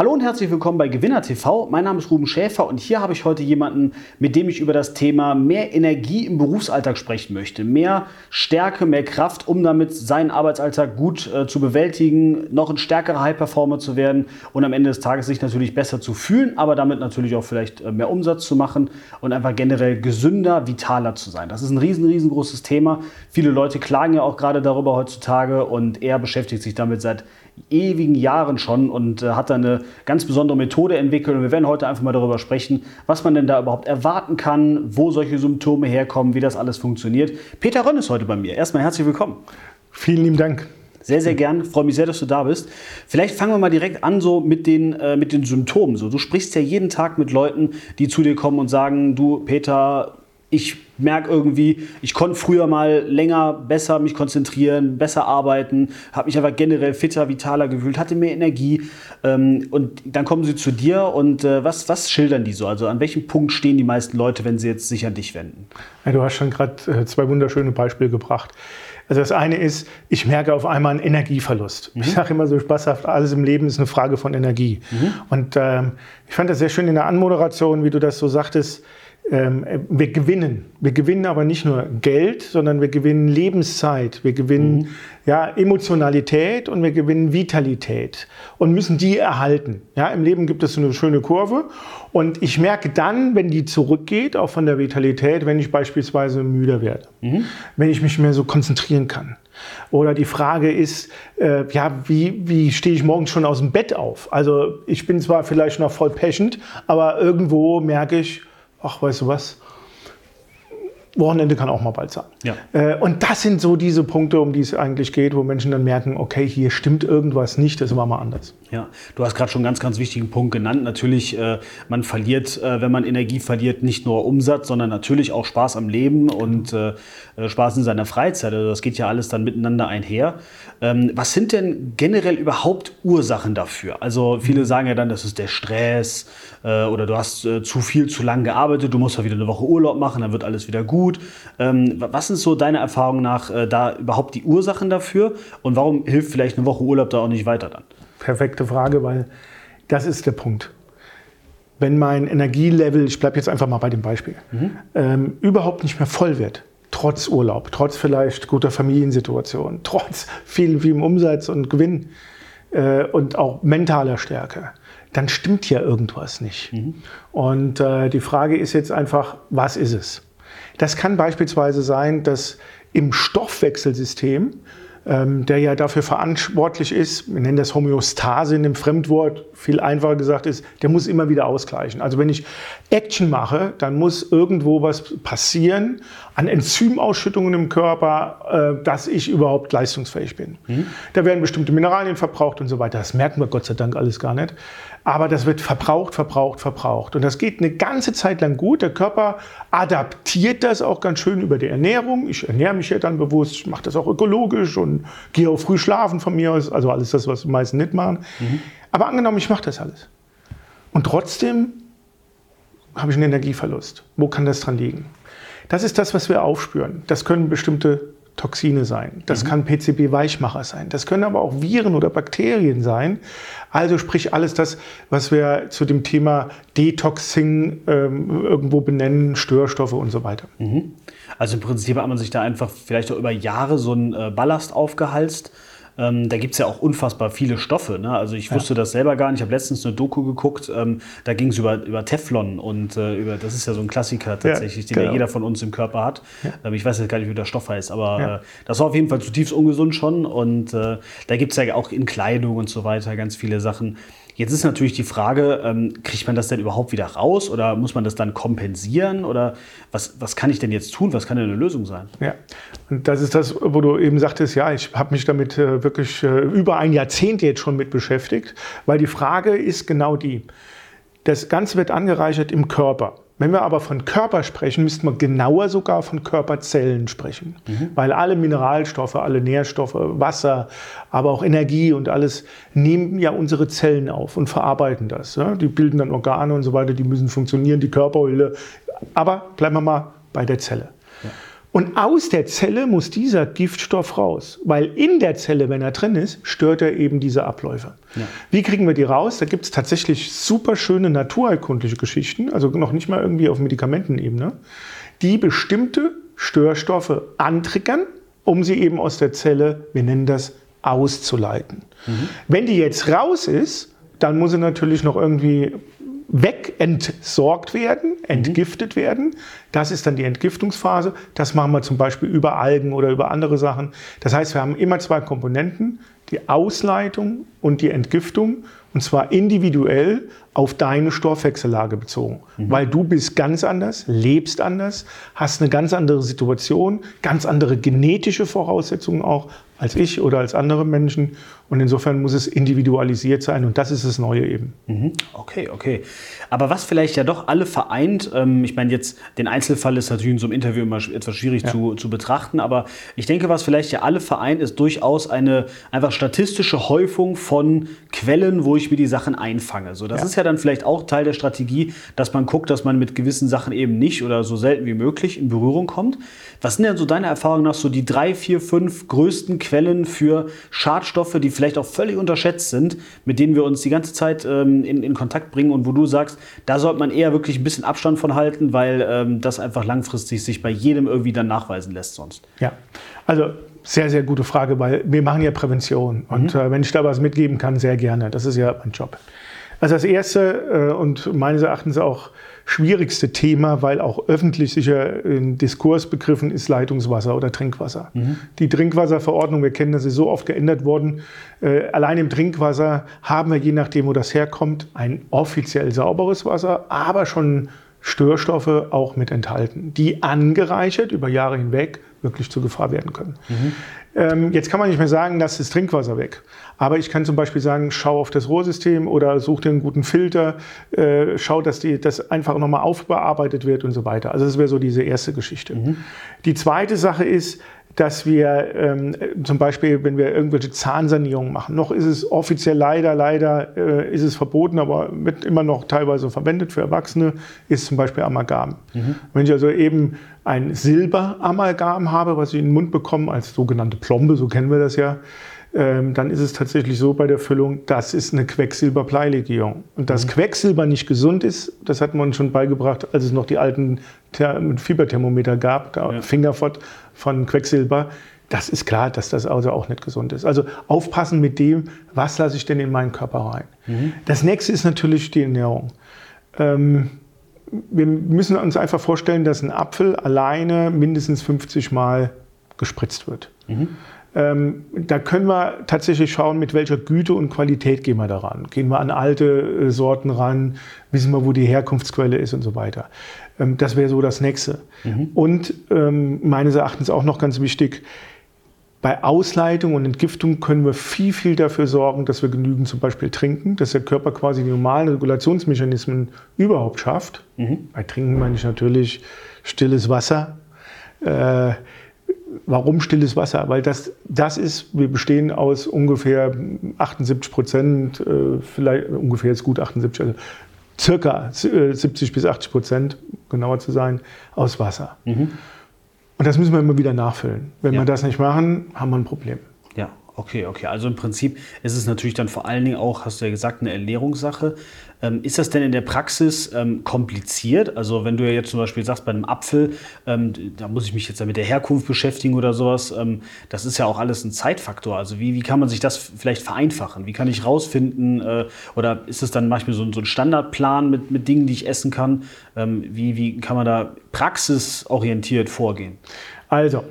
Hallo und herzlich willkommen bei Gewinner TV. Mein Name ist Ruben Schäfer und hier habe ich heute jemanden, mit dem ich über das Thema mehr Energie im Berufsalltag sprechen möchte. Mehr Stärke, mehr Kraft, um damit seinen Arbeitsalltag gut äh, zu bewältigen, noch ein stärkerer High-Performer zu werden und am Ende des Tages sich natürlich besser zu fühlen, aber damit natürlich auch vielleicht äh, mehr Umsatz zu machen und einfach generell gesünder, vitaler zu sein. Das ist ein riesen, riesengroßes Thema. Viele Leute klagen ja auch gerade darüber heutzutage und er beschäftigt sich damit seit ewigen Jahren schon und äh, hat da eine ganz besondere Methode entwickelt. Und wir werden heute einfach mal darüber sprechen, was man denn da überhaupt erwarten kann, wo solche Symptome herkommen, wie das alles funktioniert. Peter Rönn ist heute bei mir. Erstmal herzlich willkommen. Vielen lieben Dank. Sehr, sehr gern. Freue mich sehr, dass du da bist. Vielleicht fangen wir mal direkt an so mit den, äh, mit den Symptomen. So, du sprichst ja jeden Tag mit Leuten, die zu dir kommen und sagen, du Peter, ich merke irgendwie, ich konnte früher mal länger besser mich konzentrieren, besser arbeiten, habe mich aber generell fitter, vitaler gefühlt, hatte mehr Energie. Ähm, und dann kommen sie zu dir und äh, was, was schildern die so? Also an welchem Punkt stehen die meisten Leute, wenn sie jetzt sich an dich wenden? Ja, du hast schon gerade äh, zwei wunderschöne Beispiele gebracht. Also das eine ist, ich merke auf einmal einen Energieverlust. Mhm. Ich sage immer so spaßhaft, alles im Leben ist eine Frage von Energie. Mhm. Und ähm, ich fand das sehr schön in der Anmoderation, wie du das so sagtest, wir gewinnen. Wir gewinnen aber nicht nur Geld, sondern wir gewinnen Lebenszeit, wir gewinnen mhm. ja, Emotionalität und wir gewinnen Vitalität und müssen die erhalten. Ja, Im Leben gibt es so eine schöne Kurve und ich merke dann, wenn die zurückgeht, auch von der Vitalität, wenn ich beispielsweise müder werde, mhm. wenn ich mich mehr so konzentrieren kann. Oder die Frage ist, äh, ja, wie, wie stehe ich morgens schon aus dem Bett auf? Also ich bin zwar vielleicht noch voll peschend, aber irgendwo merke ich, ach, weißt du was, Wochenende kann auch mal bald sein. Ja. Äh, und das sind so diese Punkte, um die es eigentlich geht, wo Menschen dann merken, okay, hier stimmt irgendwas nicht, das war mal anders. Ja, du hast gerade schon einen ganz, ganz wichtigen Punkt genannt. Natürlich, äh, man verliert, äh, wenn man Energie verliert, nicht nur Umsatz, sondern natürlich auch Spaß am Leben und Spaß in seiner Freizeit. Also das geht ja alles dann miteinander einher. Ähm, was sind denn generell überhaupt Ursachen dafür? Also viele sagen ja dann, das ist der Stress oder du hast zu viel, zu lang gearbeitet, du musst ja wieder eine Woche Urlaub machen, dann wird alles wieder gut gut. Ähm, was sind so deiner Erfahrung nach äh, da überhaupt die Ursachen dafür und warum hilft vielleicht eine Woche Urlaub da auch nicht weiter dann? Perfekte Frage, weil das ist der Punkt. Wenn mein Energielevel, ich bleibe jetzt einfach mal bei dem Beispiel, mhm. ähm, überhaupt nicht mehr voll wird, trotz Urlaub, trotz vielleicht guter Familiensituation, trotz viel, viel Umsatz und Gewinn äh, und auch mentaler Stärke, dann stimmt ja irgendwas nicht. Mhm. Und äh, die Frage ist jetzt einfach, was ist es? Das kann beispielsweise sein, dass im Stoffwechselsystem, ähm, der ja dafür verantwortlich ist, wir nennen das Homöostase in dem Fremdwort, viel einfacher gesagt ist, der muss immer wieder ausgleichen. Also wenn ich Action mache, dann muss irgendwo was passieren an Enzymausschüttungen im Körper, äh, dass ich überhaupt leistungsfähig bin. Mhm. Da werden bestimmte Mineralien verbraucht und so weiter. Das merken wir Gott sei Dank alles gar nicht. Aber das wird verbraucht, verbraucht, verbraucht. Und das geht eine ganze Zeit lang gut. Der Körper adaptiert das auch ganz schön über die Ernährung. Ich ernähre mich ja dann bewusst, mache das auch ökologisch und gehe auch früh schlafen von mir aus. Also alles das, was die meisten nicht machen. Mhm. Aber angenommen, ich mache das alles. Und trotzdem habe ich einen Energieverlust. Wo kann das dran liegen? Das ist das, was wir aufspüren. Das können bestimmte Toxine sein. Das mhm. kann PCB-Weichmacher sein. Das können aber auch Viren oder Bakterien sein. Also sprich alles das, was wir zu dem Thema Detoxing ähm, irgendwo benennen, Störstoffe und so weiter. Mhm. Also im Prinzip hat man sich da einfach vielleicht auch über Jahre so einen äh, Ballast aufgehalst ähm, da gibt es ja auch unfassbar viele Stoffe. Ne? Also ich wusste ja. das selber gar nicht. Ich habe letztens eine Doku geguckt, ähm, da ging es über, über Teflon und äh, über, das ist ja so ein Klassiker tatsächlich, ja, den ja genau. jeder von uns im Körper hat. Ähm, ich weiß jetzt gar nicht, wie der Stoff heißt, aber äh, das war auf jeden Fall zutiefst ungesund schon. Und äh, da gibt es ja auch in Kleidung und so weiter ganz viele Sachen. Jetzt ist natürlich die Frage, ähm, kriegt man das denn überhaupt wieder raus oder muss man das dann kompensieren oder was, was kann ich denn jetzt tun? Was kann denn eine Lösung sein? Ja, und das ist das, wo du eben sagtest, ja, ich habe mich damit äh, wirklich äh, über ein Jahrzehnt jetzt schon mit beschäftigt, weil die Frage ist genau die, das Ganze wird angereichert im Körper. Wenn wir aber von Körper sprechen, müssten wir genauer sogar von Körperzellen sprechen. Mhm. Weil alle Mineralstoffe, alle Nährstoffe, Wasser, aber auch Energie und alles nehmen ja unsere Zellen auf und verarbeiten das. Ja? Die bilden dann Organe und so weiter, die müssen funktionieren, die Körperhülle. Aber bleiben wir mal bei der Zelle. Und aus der Zelle muss dieser Giftstoff raus, weil in der Zelle, wenn er drin ist, stört er eben diese Abläufe. Ja. Wie kriegen wir die raus? Da gibt es tatsächlich super schöne naturheilkundliche Geschichten, also noch nicht mal irgendwie auf Medikamentenebene, die bestimmte Störstoffe antriggern, um sie eben aus der Zelle, wir nennen das, auszuleiten. Mhm. Wenn die jetzt raus ist, dann muss sie natürlich noch irgendwie wegentsorgt werden, entgiftet mhm. werden. Das ist dann die Entgiftungsphase. Das machen wir zum Beispiel über Algen oder über andere Sachen. Das heißt, wir haben immer zwei Komponenten, die Ausleitung und die Entgiftung. Und zwar individuell auf deine Stoffwechsellage bezogen. Mhm. Weil du bist ganz anders, lebst anders, hast eine ganz andere Situation, ganz andere genetische Voraussetzungen auch als ich oder als andere Menschen. Und insofern muss es individualisiert sein und das ist das Neue eben. Mhm. Okay, okay. Aber was vielleicht ja doch alle vereint, ähm, ich meine jetzt, den Einzelfall ist natürlich in so einem Interview immer etwas schwierig ja. zu, zu betrachten, aber ich denke, was vielleicht ja alle vereint, ist durchaus eine einfach statistische Häufung von Quellen, wo ich mir die Sachen einfange. So, das ja. ist ja dann vielleicht auch Teil der Strategie, dass man guckt, dass man mit gewissen Sachen eben nicht oder so selten wie möglich in Berührung kommt. Was sind denn so deine Erfahrungen nach so die drei, vier, fünf größten Quellen für Schadstoffe, die vielleicht auch völlig unterschätzt sind, mit denen wir uns die ganze Zeit ähm, in, in Kontakt bringen und wo du sagst, da sollte man eher wirklich ein bisschen Abstand von halten, weil ähm, das einfach langfristig sich bei jedem irgendwie dann nachweisen lässt sonst? Ja, also sehr, sehr gute Frage, weil wir machen ja Prävention. Und mhm. äh, wenn ich da was mitgeben kann, sehr gerne. Das ist ja mein Job. Also das erste äh, und meines Erachtens auch schwierigste Thema, weil auch öffentlich sicher in Diskurs begriffen ist Leitungswasser oder Trinkwasser. Mhm. Die Trinkwasserverordnung, wir kennen das, ist so oft geändert worden. Äh, allein im Trinkwasser haben wir, je nachdem, wo das herkommt, ein offiziell sauberes Wasser, aber schon Störstoffe auch mit enthalten, die angereichert über Jahre hinweg wirklich zur Gefahr werden können. Mhm. Ähm, jetzt kann man nicht mehr sagen, das ist Trinkwasser weg. Aber ich kann zum Beispiel sagen, schau auf das Rohrsystem oder such dir einen guten Filter, äh, schau, dass die, das einfach nochmal aufbearbeitet wird und so weiter. Also das wäre so diese erste Geschichte. Mhm. Die zweite Sache ist, dass wir ähm, zum Beispiel, wenn wir irgendwelche Zahnsanierungen machen, noch ist es offiziell leider, leider äh, ist es verboten, aber wird immer noch teilweise verwendet für Erwachsene, ist zum Beispiel Amalgam. Mhm. Wenn ich also eben ein Silberamalgam habe, was ich in den Mund bekomme als sogenannte Plombe, so kennen wir das ja, ähm, dann ist es tatsächlich so bei der Füllung, das ist eine Quecksilberbleilegierung. Und dass mhm. Quecksilber nicht gesund ist, das hat man schon beigebracht, als es noch die alten Fieberthermometer gab, ja. Fingerfort von Quecksilber. Das ist klar, dass das also auch nicht gesund ist. Also aufpassen mit dem, was lasse ich denn in meinen Körper rein. Mhm. Das nächste ist natürlich die Ernährung. Ähm, wir müssen uns einfach vorstellen, dass ein Apfel alleine mindestens 50 Mal gespritzt wird. Mhm. Ähm, da können wir tatsächlich schauen, mit welcher Güte und Qualität gehen wir daran. Gehen wir an alte äh, Sorten ran, wissen wir, wo die Herkunftsquelle ist und so weiter. Ähm, das wäre so das Nächste. Mhm. Und ähm, meines Erachtens auch noch ganz wichtig, bei Ausleitung und Entgiftung können wir viel, viel dafür sorgen, dass wir genügend zum Beispiel trinken, dass der Körper quasi die normalen Regulationsmechanismen überhaupt schafft. Mhm. Bei Trinken meine ich natürlich stilles Wasser. Äh, Warum stilles Wasser? Weil das, das ist, wir bestehen aus ungefähr 78 Prozent, äh, vielleicht ungefähr jetzt gut 78, also circa 70 äh, bis 80 Prozent, genauer zu sein, aus Wasser. Mhm. Und das müssen wir immer wieder nachfüllen. Wenn ja. wir das nicht machen, haben wir ein Problem. Ja, okay, okay. Also im Prinzip ist es natürlich dann vor allen Dingen auch, hast du ja gesagt, eine Ernährungssache. Ähm, ist das denn in der Praxis ähm, kompliziert? Also wenn du ja jetzt zum Beispiel sagst, bei einem Apfel, ähm, da muss ich mich jetzt mit der Herkunft beschäftigen oder sowas, ähm, das ist ja auch alles ein Zeitfaktor. Also wie, wie kann man sich das vielleicht vereinfachen? Wie kann ich rausfinden, äh, oder ist es dann manchmal so, so, ein Standardplan mit, mit Dingen, die ich essen kann? Ähm, wie, wie kann man da praxisorientiert vorgehen? Also,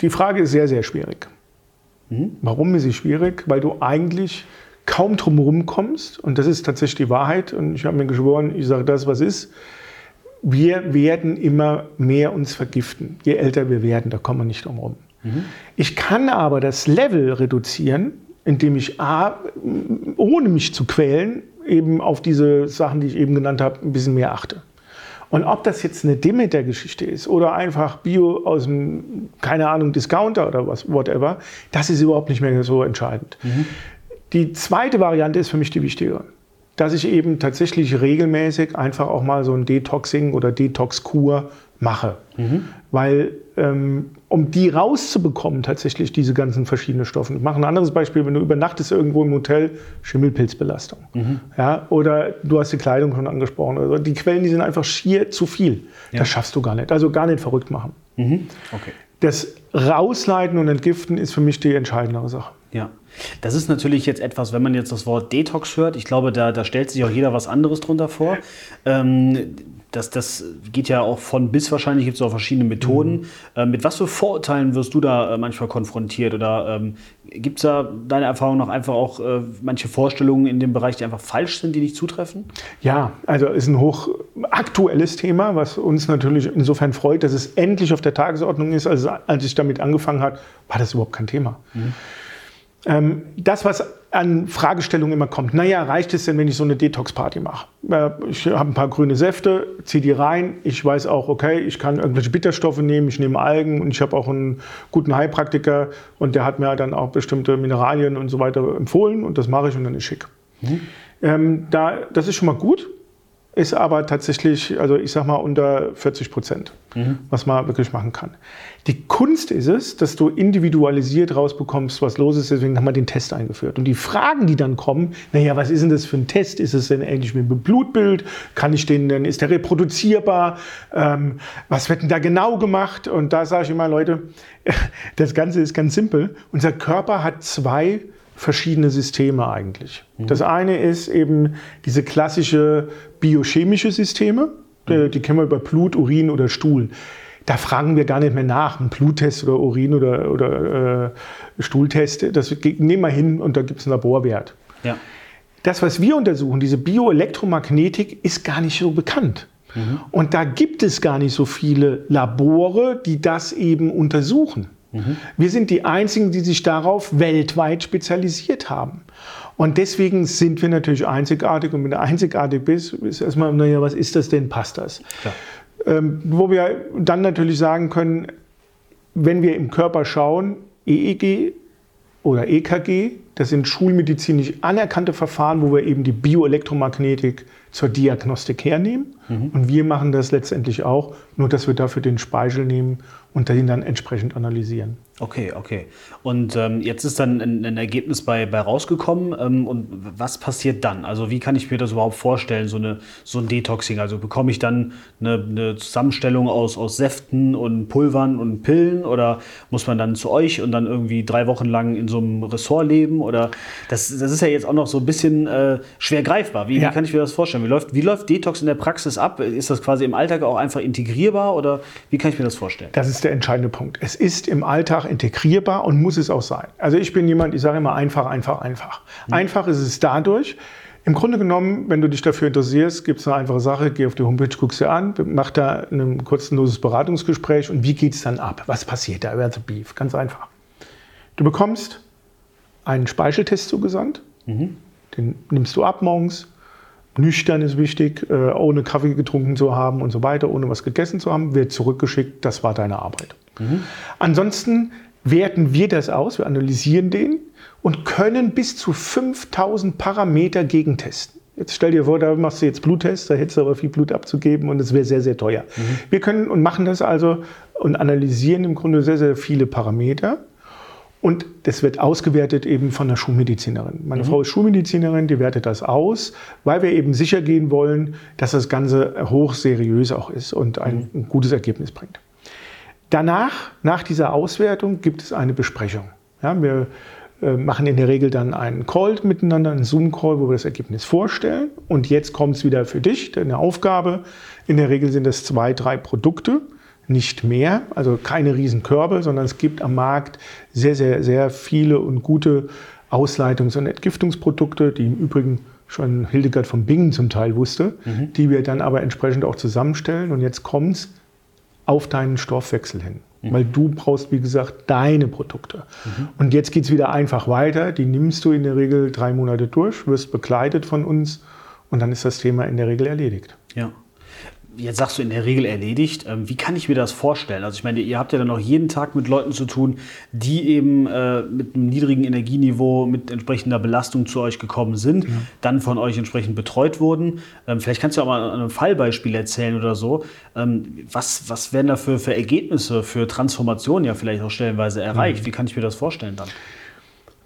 die Frage ist sehr, sehr schwierig. Mhm. Warum ist sie schwierig? Weil du eigentlich kaum drumherum kommst, und das ist tatsächlich die Wahrheit, und ich habe mir geschworen, ich sage das, was ist, wir werden immer mehr uns vergiften. Je älter wir werden, da kommen wir nicht drum herum. Mhm. Ich kann aber das Level reduzieren, indem ich A, ohne mich zu quälen, eben auf diese Sachen, die ich eben genannt habe, ein bisschen mehr achte. Und ob das jetzt eine Demeter-Geschichte ist oder einfach Bio aus dem, keine Ahnung, Discounter oder was, whatever, das ist überhaupt nicht mehr so entscheidend. Mhm. Die zweite Variante ist für mich die wichtige dass ich eben tatsächlich regelmäßig einfach auch mal so ein Detoxing oder Detox-Kur mache. Mhm. Weil ähm, um die rauszubekommen, tatsächlich diese ganzen verschiedenen Stoffe. Ich mache ein anderes Beispiel, wenn du übernachtest irgendwo im Hotel, Schimmelpilzbelastung. Mhm. Ja, oder du hast die Kleidung schon angesprochen. Also die Quellen, die sind einfach schier zu viel. Ja. Das schaffst du gar nicht. Also gar nicht verrückt machen. Mhm. Okay. Das Rausleiten und Entgiften ist für mich die entscheidendere Sache. Ja. Das ist natürlich jetzt etwas, wenn man jetzt das Wort Detox hört, ich glaube, da, da stellt sich auch jeder was anderes drunter vor. Ähm, das, das geht ja auch von bis wahrscheinlich, gibt es auch verschiedene Methoden. Mhm. Äh, mit was für Vorurteilen wirst du da äh, manchmal konfrontiert? Oder ähm, gibt es da deiner Erfahrung nach einfach auch äh, manche Vorstellungen in dem Bereich, die einfach falsch sind, die nicht zutreffen? Ja, also ist ein hochaktuelles Thema, was uns natürlich insofern freut, dass es endlich auf der Tagesordnung ist. Also als ich damit angefangen habe, war das überhaupt kein Thema. Mhm. Ähm, das, was an Fragestellungen immer kommt, naja, reicht es denn, wenn ich so eine Detox-Party mache? Äh, ich habe ein paar grüne Säfte, ziehe die rein, ich weiß auch, okay, ich kann irgendwelche Bitterstoffe nehmen, ich nehme Algen und ich habe auch einen guten Heilpraktiker und der hat mir dann auch bestimmte Mineralien und so weiter empfohlen und das mache ich und dann ist schick. Mhm. Ähm, da, das ist schon mal gut ist aber tatsächlich, also ich sag mal unter 40 Prozent, mhm. was man wirklich machen kann. Die Kunst ist es, dass du individualisiert rausbekommst, was los ist. Deswegen haben wir den Test eingeführt. Und die Fragen, die dann kommen, naja, was ist denn das für ein Test? Ist es denn ähnlich wie ein Blutbild? Kann ich den denn, ist der reproduzierbar? Ähm, was wird denn da genau gemacht? Und da sage ich immer, Leute, das Ganze ist ganz simpel. Unser Körper hat zwei verschiedene Systeme eigentlich. Mhm. Das eine ist eben diese klassische biochemische Systeme, mhm. die kennen wir über Blut, Urin oder Stuhl. Da fragen wir gar nicht mehr nach, ein Bluttest oder Urin oder, oder äh, Stuhltest, das nehmen wir hin und da gibt es einen Laborwert. Ja. Das, was wir untersuchen, diese Bioelektromagnetik, ist gar nicht so bekannt. Mhm. Und da gibt es gar nicht so viele Labore, die das eben untersuchen. Mhm. Wir sind die Einzigen, die sich darauf weltweit spezialisiert haben. Und deswegen sind wir natürlich einzigartig. Und wenn du einzigartig bist, ist erstmal, naja, was ist das denn? Passt das? Ähm, wo wir dann natürlich sagen können, wenn wir im Körper schauen, EEG oder EKG, das sind schulmedizinisch anerkannte Verfahren, wo wir eben die Bioelektromagnetik zur Diagnostik hernehmen. Mhm. Und wir machen das letztendlich auch, nur dass wir dafür den Speichel nehmen und den dann entsprechend analysieren. Okay, okay. Und ähm, jetzt ist dann ein, ein, Ergebnis bei, bei rausgekommen. Ähm, und was passiert dann? Also wie kann ich mir das überhaupt vorstellen, so, eine, so ein Detoxing? Also bekomme ich dann eine, eine Zusammenstellung aus, aus Säften und Pulvern und Pillen? Oder muss man dann zu euch und dann irgendwie drei Wochen lang in so einem Ressort leben? Oder das, das ist ja jetzt auch noch so ein bisschen äh, schwer greifbar. Wie, ja. wie kann ich mir das vorstellen? Wie läuft, wie läuft Detox in der Praxis ab? Ist das quasi im Alltag auch einfach integrierbar? Oder wie kann ich mir das vorstellen? Das ist der entscheidende Punkt. Es ist im Alltag integrierbar und muss es auch sein. Also ich bin jemand, ich sage immer einfach, einfach, einfach. Mhm. Einfach ist es dadurch, im Grunde genommen, wenn du dich dafür interessierst, gibt es eine einfache Sache, geh auf die Homepage, guckst dir an, mach da ein kostenloses Beratungsgespräch und wie geht es dann ab? Was passiert da? Wer Beef? Ganz einfach. Du bekommst einen Speicheltest zugesandt, mhm. den nimmst du ab morgens, Nüchtern ist wichtig, äh, ohne Kaffee getrunken zu haben und so weiter, ohne was gegessen zu haben, wird zurückgeschickt, das war deine Arbeit. Mhm. Ansonsten werten wir das aus, wir analysieren den und können bis zu 5000 Parameter gegentesten. Jetzt stell dir vor, da machst du jetzt Bluttest, da hättest du aber viel Blut abzugeben und es wäre sehr, sehr teuer. Mhm. Wir können und machen das also und analysieren im Grunde sehr, sehr viele Parameter und das wird ausgewertet eben von der Schulmedizinerin. Meine mhm. Frau ist Schulmedizinerin, die wertet das aus, weil wir eben sicher gehen wollen, dass das Ganze hochseriös auch ist und ein, ein gutes Ergebnis bringt. Danach, nach dieser Auswertung, gibt es eine Besprechung. Ja, wir äh, machen in der Regel dann einen Call miteinander, einen Zoom-Call, wo wir das Ergebnis vorstellen. Und jetzt kommt es wieder für dich, deine Aufgabe. In der Regel sind es zwei, drei Produkte nicht mehr, also keine Riesenkörbe, sondern es gibt am Markt sehr, sehr, sehr viele und gute Ausleitungs- und Entgiftungsprodukte, die im Übrigen schon Hildegard von Bingen zum Teil wusste, mhm. die wir dann aber entsprechend auch zusammenstellen. Und jetzt kommt es auf deinen Stoffwechsel hin. Mhm. Weil du brauchst, wie gesagt, deine Produkte. Mhm. Und jetzt geht es wieder einfach weiter. Die nimmst du in der Regel drei Monate durch, wirst begleitet von uns und dann ist das Thema in der Regel erledigt. Ja jetzt sagst du in der Regel erledigt. Ähm, wie kann ich mir das vorstellen? Also ich meine, ihr habt ja dann auch jeden Tag mit Leuten zu tun, die eben äh, mit einem niedrigen Energieniveau, mit entsprechender Belastung zu euch gekommen sind, ja. dann von euch entsprechend betreut wurden. Ähm, vielleicht kannst du auch mal ein Fallbeispiel erzählen oder so. Ähm, was, was werden da für, für Ergebnisse, für Transformationen ja vielleicht auch stellenweise erreicht? Mhm. Wie kann ich mir das vorstellen dann?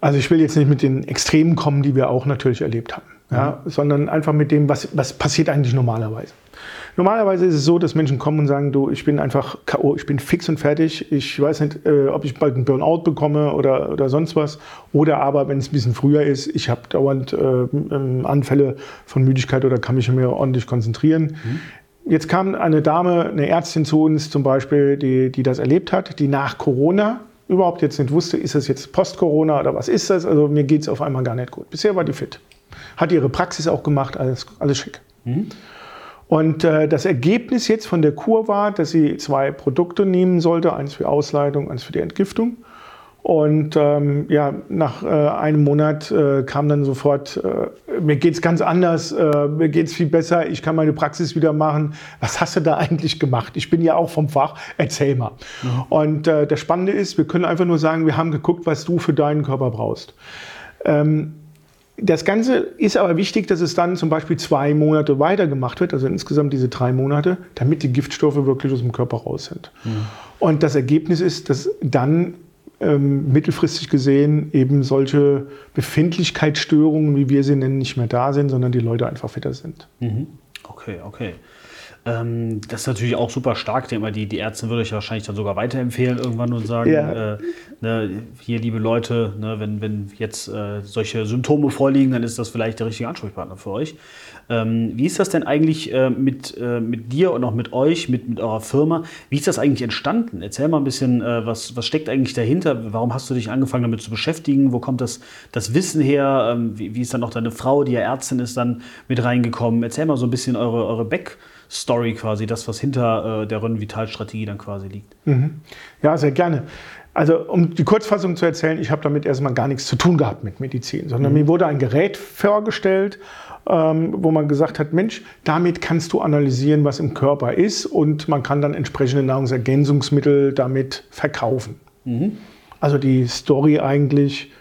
Also ich will jetzt nicht mit den Extremen kommen, die wir auch natürlich erlebt haben. Ja, sondern einfach mit dem, was, was passiert eigentlich normalerweise. Normalerweise ist es so, dass Menschen kommen und sagen, du, ich bin einfach K.O., ich bin fix und fertig, ich weiß nicht, äh, ob ich bald einen Burnout bekomme oder, oder sonst was. Oder aber, wenn es ein bisschen früher ist, ich habe dauernd äh, ähm, Anfälle von Müdigkeit oder kann mich mehr ordentlich konzentrieren. Mhm. Jetzt kam eine Dame, eine Ärztin zu uns zum Beispiel, die, die das erlebt hat, die nach Corona überhaupt jetzt nicht wusste, ist das jetzt Post-Corona oder was ist das? Also mir geht es auf einmal gar nicht gut. Bisher war die fit. Hat ihre Praxis auch gemacht, alles, alles schick. Mhm. Und äh, das Ergebnis jetzt von der Kur war, dass sie zwei Produkte nehmen sollte, eins für Ausleitung, eins für die Entgiftung. Und ähm, ja, nach äh, einem Monat äh, kam dann sofort, äh, mir geht's ganz anders, äh, mir geht's viel besser, ich kann meine Praxis wieder machen. Was hast du da eigentlich gemacht? Ich bin ja auch vom Fach, erzähl mal. Mhm. Und äh, das Spannende ist, wir können einfach nur sagen, wir haben geguckt, was du für deinen Körper brauchst. Ähm, das Ganze ist aber wichtig, dass es dann zum Beispiel zwei Monate weitergemacht wird, also insgesamt diese drei Monate, damit die Giftstoffe wirklich aus dem Körper raus sind. Mhm. Und das Ergebnis ist, dass dann ähm, mittelfristig gesehen eben solche Befindlichkeitsstörungen, wie wir sie nennen, nicht mehr da sind, sondern die Leute einfach fitter sind. Mhm. Okay, okay. Ähm, das ist natürlich auch super stark. Die, die, die Ärzte würde ich wahrscheinlich dann sogar weiterempfehlen irgendwann und sagen, ja. äh, ne, hier liebe Leute, ne, wenn, wenn jetzt äh, solche Symptome vorliegen, dann ist das vielleicht der richtige Ansprechpartner für euch. Ähm, wie ist das denn eigentlich äh, mit, äh, mit dir und auch mit euch, mit, mit eurer Firma? Wie ist das eigentlich entstanden? Erzähl mal ein bisschen, äh, was, was steckt eigentlich dahinter? Warum hast du dich angefangen damit zu beschäftigen? Wo kommt das, das Wissen her? Ähm, wie, wie, ist dann auch deine Frau, die ja Ärztin ist, dann mit reingekommen? Erzähl mal so ein bisschen eure, eure Back- Story quasi, das, was hinter äh, der Rönnen-Vital-Strategie dann quasi liegt. Mhm. Ja, sehr gerne. Also um die Kurzfassung zu erzählen, ich habe damit erstmal gar nichts zu tun gehabt mit Medizin, sondern mhm. mir wurde ein Gerät vorgestellt, ähm, wo man gesagt hat, Mensch, damit kannst du analysieren, was im Körper ist und man kann dann entsprechende Nahrungsergänzungsmittel damit verkaufen. Mhm. Also die Story eigentlich,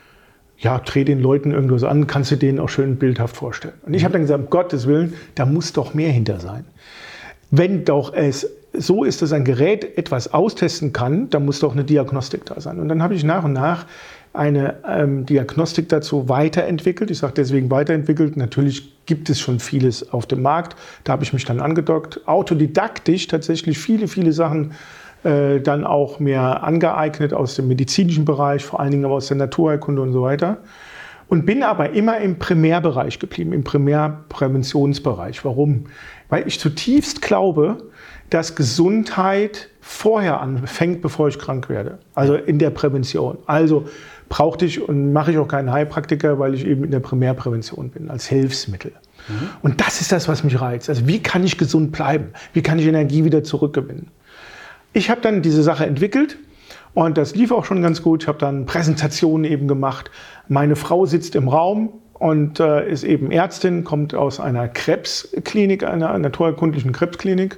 ja, dreh den Leuten irgendwas an, kannst du denen auch schön bildhaft vorstellen. Und ich habe dann gesagt, um Gottes Willen, da muss doch mehr hinter sein. Wenn doch es so ist, dass ein Gerät etwas austesten kann, dann muss doch eine Diagnostik da sein. Und dann habe ich nach und nach eine ähm, Diagnostik dazu weiterentwickelt. Ich sage deswegen weiterentwickelt. Natürlich gibt es schon vieles auf dem Markt. Da habe ich mich dann angedockt. Autodidaktisch tatsächlich viele, viele Sachen äh, dann auch mehr angeeignet aus dem medizinischen Bereich, vor allen Dingen aber aus der Naturheilkunde und so weiter. Und bin aber immer im Primärbereich geblieben, im Primärpräventionsbereich. Warum? Weil ich zutiefst glaube, dass Gesundheit vorher anfängt, bevor ich krank werde. Also in der Prävention. Also brauchte ich und mache ich auch keinen Heilpraktiker, weil ich eben in der Primärprävention bin, als Hilfsmittel. Mhm. Und das ist das, was mich reizt. Also wie kann ich gesund bleiben? Wie kann ich Energie wieder zurückgewinnen? Ich habe dann diese Sache entwickelt und das lief auch schon ganz gut. Ich habe dann Präsentationen eben gemacht. Meine Frau sitzt im Raum und äh, ist eben Ärztin, kommt aus einer Krebsklinik, einer naturerkundlichen Krebsklinik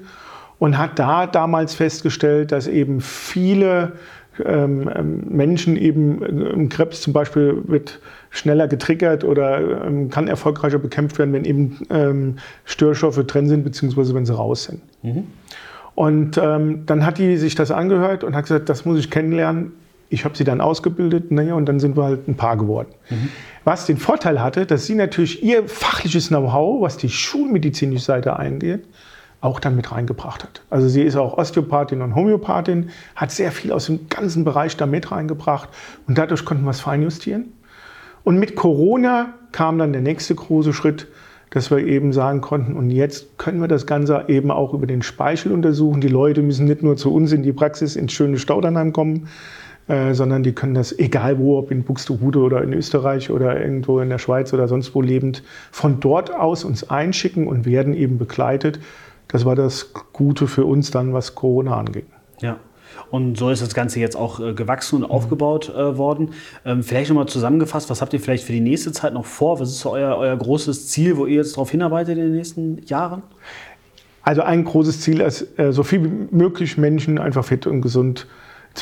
und hat da damals festgestellt, dass eben viele ähm, ähm Menschen eben im Krebs zum Beispiel wird schneller getriggert oder ähm, kann erfolgreicher bekämpft werden, wenn eben ähm, Störstoffe drin sind, beziehungsweise wenn sie raus sind. Mhm. Und ähm, dann hat die sich das angehört und hat gesagt, das muss ich kennenlernen. Ich habe sie dann ausgebildet, naja, und dann sind wir halt ein Paar geworden. Mhm. Was den Vorteil hatte, dass sie natürlich ihr fachliches Know-how, was die schulmedizinische Seite eingeht, auch dann mit reingebracht hat. Also sie ist auch Osteopathin und Homöopathin, hat sehr viel aus dem ganzen Bereich da mit reingebracht und dadurch konnten wir es feinjustieren. Und mit Corona kam dann der nächste große Schritt, dass wir eben sagen konnten, und jetzt können wir das Ganze eben auch über den Speichel untersuchen. Die Leute müssen nicht nur zu uns in die Praxis ins schöne Staudernheim kommen, äh, sondern die können das, egal wo, ob in Buxtehude oder in Österreich oder irgendwo in der Schweiz oder sonst wo lebend, von dort aus uns einschicken und werden eben begleitet. Das war das Gute für uns dann, was Corona anging. Ja. Und so ist das Ganze jetzt auch äh, gewachsen und mhm. aufgebaut äh, worden. Ähm, vielleicht nochmal zusammengefasst, was habt ihr vielleicht für die nächste Zeit noch vor? Was ist so euer, euer großes Ziel, wo ihr jetzt darauf hinarbeitet in den nächsten Jahren? Also ein großes Ziel ist, äh, so viel wie möglich Menschen einfach fit und gesund zu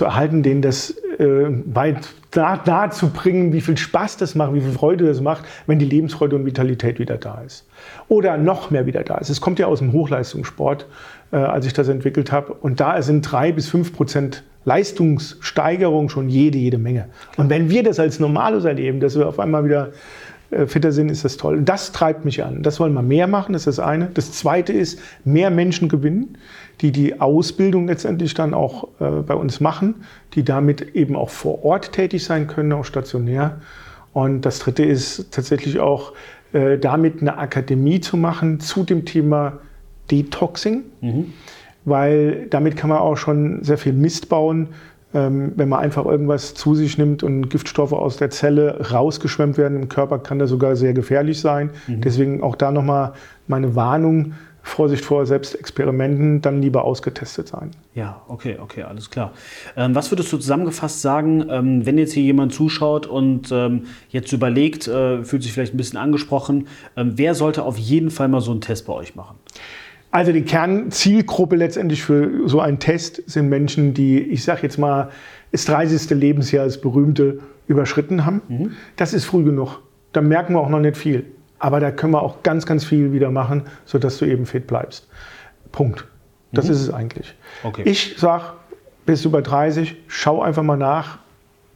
erhalten, denen das äh, weit nahe, nahe zu bringen, wie viel Spaß das macht, wie viel Freude das macht, wenn die Lebensfreude und Vitalität wieder da ist. Oder noch mehr wieder da ist. Es kommt ja aus dem Hochleistungssport, äh, als ich das entwickelt habe. Und da sind drei bis fünf Prozent Leistungssteigerung schon jede, jede Menge. Und wenn wir das als Normales erleben, dass wir auf einmal wieder fitter sind, ist das toll. Und das treibt mich an. Das wollen wir mehr machen, das ist das eine. Das zweite ist, mehr Menschen gewinnen, die die Ausbildung letztendlich dann auch äh, bei uns machen, die damit eben auch vor Ort tätig sein können, auch stationär. Und das dritte ist tatsächlich auch äh, damit eine Akademie zu machen zu dem Thema Detoxing, mhm. weil damit kann man auch schon sehr viel Mist bauen, wenn man einfach irgendwas zu sich nimmt und Giftstoffe aus der Zelle rausgeschwemmt werden im Körper, kann das sogar sehr gefährlich sein. Mhm. Deswegen auch da nochmal meine Warnung. Vorsicht vor Selbstexperimenten, dann lieber ausgetestet sein. Ja, okay, okay, alles klar. Ähm, was würdest du zusammengefasst sagen, ähm, wenn jetzt hier jemand zuschaut und ähm, jetzt überlegt, äh, fühlt sich vielleicht ein bisschen angesprochen, ähm, wer sollte auf jeden Fall mal so einen Test bei euch machen? Also die Kernzielgruppe letztendlich für so einen Test sind Menschen, die, ich sage jetzt mal, das 30. Lebensjahr, das berühmte, überschritten haben. Mhm. Das ist früh genug. Da merken wir auch noch nicht viel. Aber da können wir auch ganz, ganz viel wieder machen, sodass du eben fit bleibst. Punkt. Das mhm. ist es eigentlich. Okay. Ich sage, bist du bei 30, schau einfach mal nach,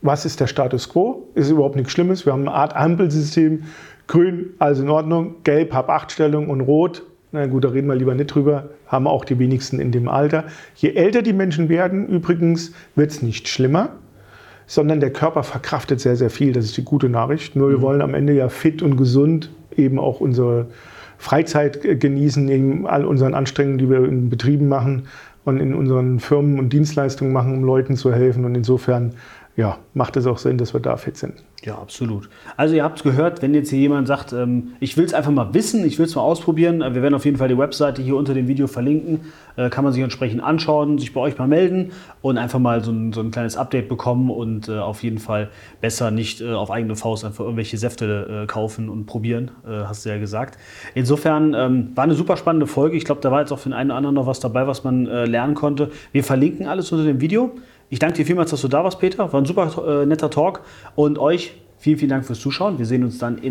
was ist der Status quo? Ist überhaupt nichts Schlimmes. Wir haben eine Art Ampelsystem. Grün, also in Ordnung. Gelb, hab Achtstellung und Rot, na gut, da reden wir lieber nicht drüber, haben auch die wenigsten in dem Alter. Je älter die Menschen werden, übrigens, wird es nicht schlimmer, sondern der Körper verkraftet sehr, sehr viel. Das ist die gute Nachricht. Nur wir mhm. wollen am Ende ja fit und gesund eben auch unsere Freizeit genießen, in all unseren Anstrengungen, die wir in Betrieben machen und in unseren Firmen und Dienstleistungen machen, um Leuten zu helfen. Und insofern ja, macht es auch Sinn, dass wir da fit sind. Ja, absolut. Also ihr habt es gehört, wenn jetzt hier jemand sagt, ähm, ich will es einfach mal wissen, ich will es mal ausprobieren, äh, wir werden auf jeden Fall die Webseite hier unter dem Video verlinken, äh, kann man sich entsprechend anschauen, sich bei euch mal melden und einfach mal so ein, so ein kleines Update bekommen und äh, auf jeden Fall besser nicht äh, auf eigene Faust einfach irgendwelche Säfte äh, kaufen und probieren, äh, hast du ja gesagt. Insofern ähm, war eine super spannende Folge. Ich glaube, da war jetzt auch für den einen oder anderen noch was dabei, was man lernen konnte. Wir verlinken alles unter dem Video. Ich danke dir vielmals, dass du da warst, Peter. War ein super äh, netter Talk. Und euch vielen, vielen Dank fürs Zuschauen. Wir sehen uns dann in